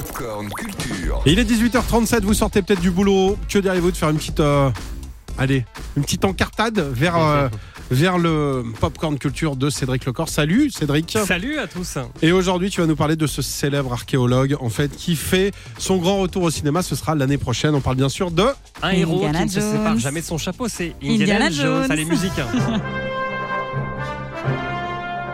Popcorn Culture. Et il est 18h37, vous sortez peut-être du boulot. Que diriez-vous de faire une petite. euh, allez, une petite encartade vers, euh, vers le Popcorn Culture de Cédric Lecor. Salut Cédric. Salut à tous. Et aujourd'hui, tu vas nous parler de ce célèbre archéologue, en fait, qui fait son grand retour au cinéma. Ce sera l'année prochaine. On parle bien sûr de. Un héros Indiana qui ne se Jones. sépare jamais de son chapeau, c'est Indiana Indiana, Jones. Jones. Allez, musique.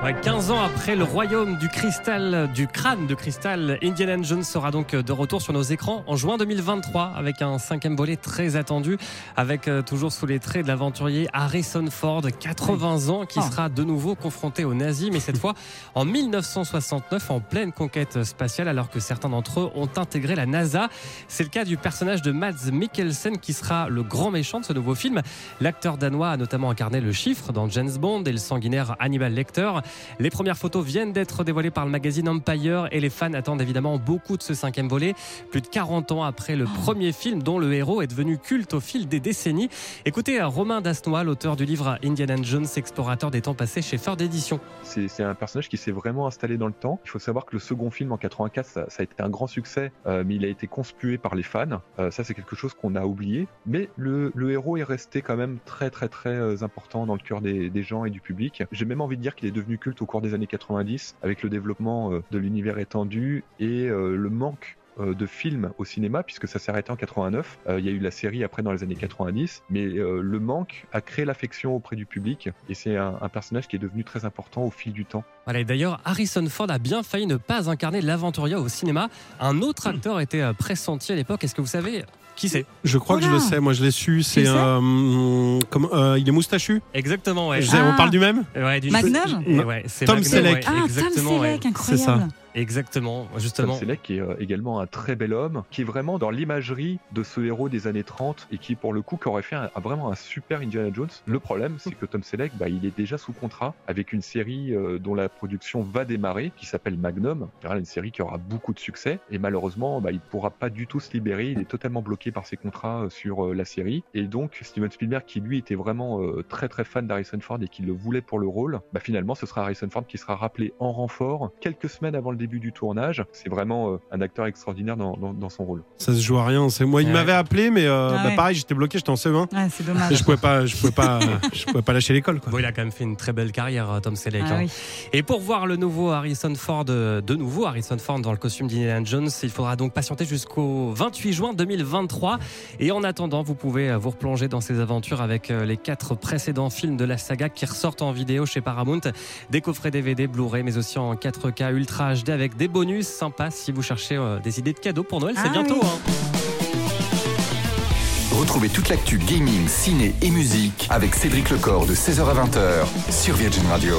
Ouais, 15 ans après le royaume du cristal, du crâne de cristal, Indiana Jones sera donc de retour sur nos écrans en juin 2023 avec un cinquième volet très attendu, avec euh, toujours sous les traits de l'aventurier Harrison Ford, 80 ans, qui Oh. sera de nouveau confronté aux nazis, mais cette fois en 1969 en pleine conquête spatiale, alors que certains d'entre eux ont intégré la NASA. C'est le cas du personnage de Mads Mikkelsen qui sera le grand méchant de ce nouveau film. L'acteur danois a notamment incarné le chiffre dans James Bond et le sanguinaire Hannibal Lecter. Les premières photos viennent d'être dévoilées par le magazine Empire et les fans attendent évidemment beaucoup de ce cinquième volet, plus de 40 ans après le premier film dont le héros est devenu culte au fil des décennies. Écoutez euh, Romain Dasnois, l'auteur du livre Indiana Jones, explorateur des temps passés chez Ford Edition. C'est un personnage qui s'est vraiment installé dans le temps. Il faut savoir que le second film en 84, ça, ça a été un grand succès, euh, mais il a été conspué par les fans. Euh, ça, c'est quelque chose qu'on a oublié. Mais le, le héros est resté quand même très très très important dans le cœur des, des gens et du public. J'ai même envie de dire qu'il est devenu au cours des années 90, avec le développement euh, de l'univers étendu et euh, le manque euh, de films au cinéma puisque ça s'est arrêté en 89. Euh, Il y a eu la série après dans les années 90, mais euh, le manque a créé l'affection auprès du public et c'est un, un personnage qui est devenu très important au fil du temps. Voilà, et d'ailleurs, Harrison Ford a bien failli ne pas incarner l'aventurier au cinéma. Un autre acteur était pressenti à l'époque. Est-ce que vous savez qui c'est? Je crois que je le sais, moi je l'ai su. C'est. euh, euh, il est moustachu? Exactement, ouais. Sais, Ah. On parle du même? Ouais, du- Magnum? ouais, c'est Tom Magnum, Selleck. ouais, Ah, Tom ouais. Selleck, C'est ça. incroyable. Exactement, Tom justement. Selleck qui est euh, également un très bel homme, qui est vraiment dans l'imagerie de ce héros des années 30 et qui pour le coup qui aurait fait un- vraiment un super Indiana Jones. Le problème c'est que Tom Selleck, bah, il est déjà sous contrat avec une série euh, dont la production va démarrer, qui s'appelle Magnum. Une série qui aura beaucoup de succès et malheureusement bah, il pourra pas du tout se libérer, il est totalement bloqué par ses contrats euh, sur euh, la série. Et donc Steven Spielberg qui lui était vraiment euh, très très fan d'Harrison Ford et qui le voulait pour le rôle, bah, finalement ce sera Harrison Ford qui sera rappelé en renfort quelques semaines avant le début du tournage. C'est vraiment euh, un acteur extraordinaire dans, dans- dans son rôle. Ça se joue à rien. C'est moi. Il Ouais. m'avait appelé, mais euh, Ah bah, pareil, j'étais bloqué, j'étais en CE1. Ouais, c'est dommage. Et je pouvais pas, je pouvais pas, je pouvais pas lâcher l'école. Bon, il a quand même fait une très belle carrière, euh, Tom Selleck. Ah hein. oui. Et pour voir le nouveau Harrison Ford, de nouveau Harrison Ford dans le costume d'Indiana Jones, il faudra donc patienter jusqu'au 28 juin 2023. Et en attendant, vous pouvez vous replonger dans ces aventures avec les quatre précédents films de la saga qui ressortent en vidéo chez Paramount. Des coffrets DVD, Blu-ray, mais aussi en 4K Ultra HD avec des bonus sympas si vous cherchez euh, des idées de cadeaux pour Noël. C'est Ah bientôt. oui. hein. Retrouvez toute l'actu gaming, ciné et musique avec Cédric Lecor de 16h à 20h sur Virgin Radio.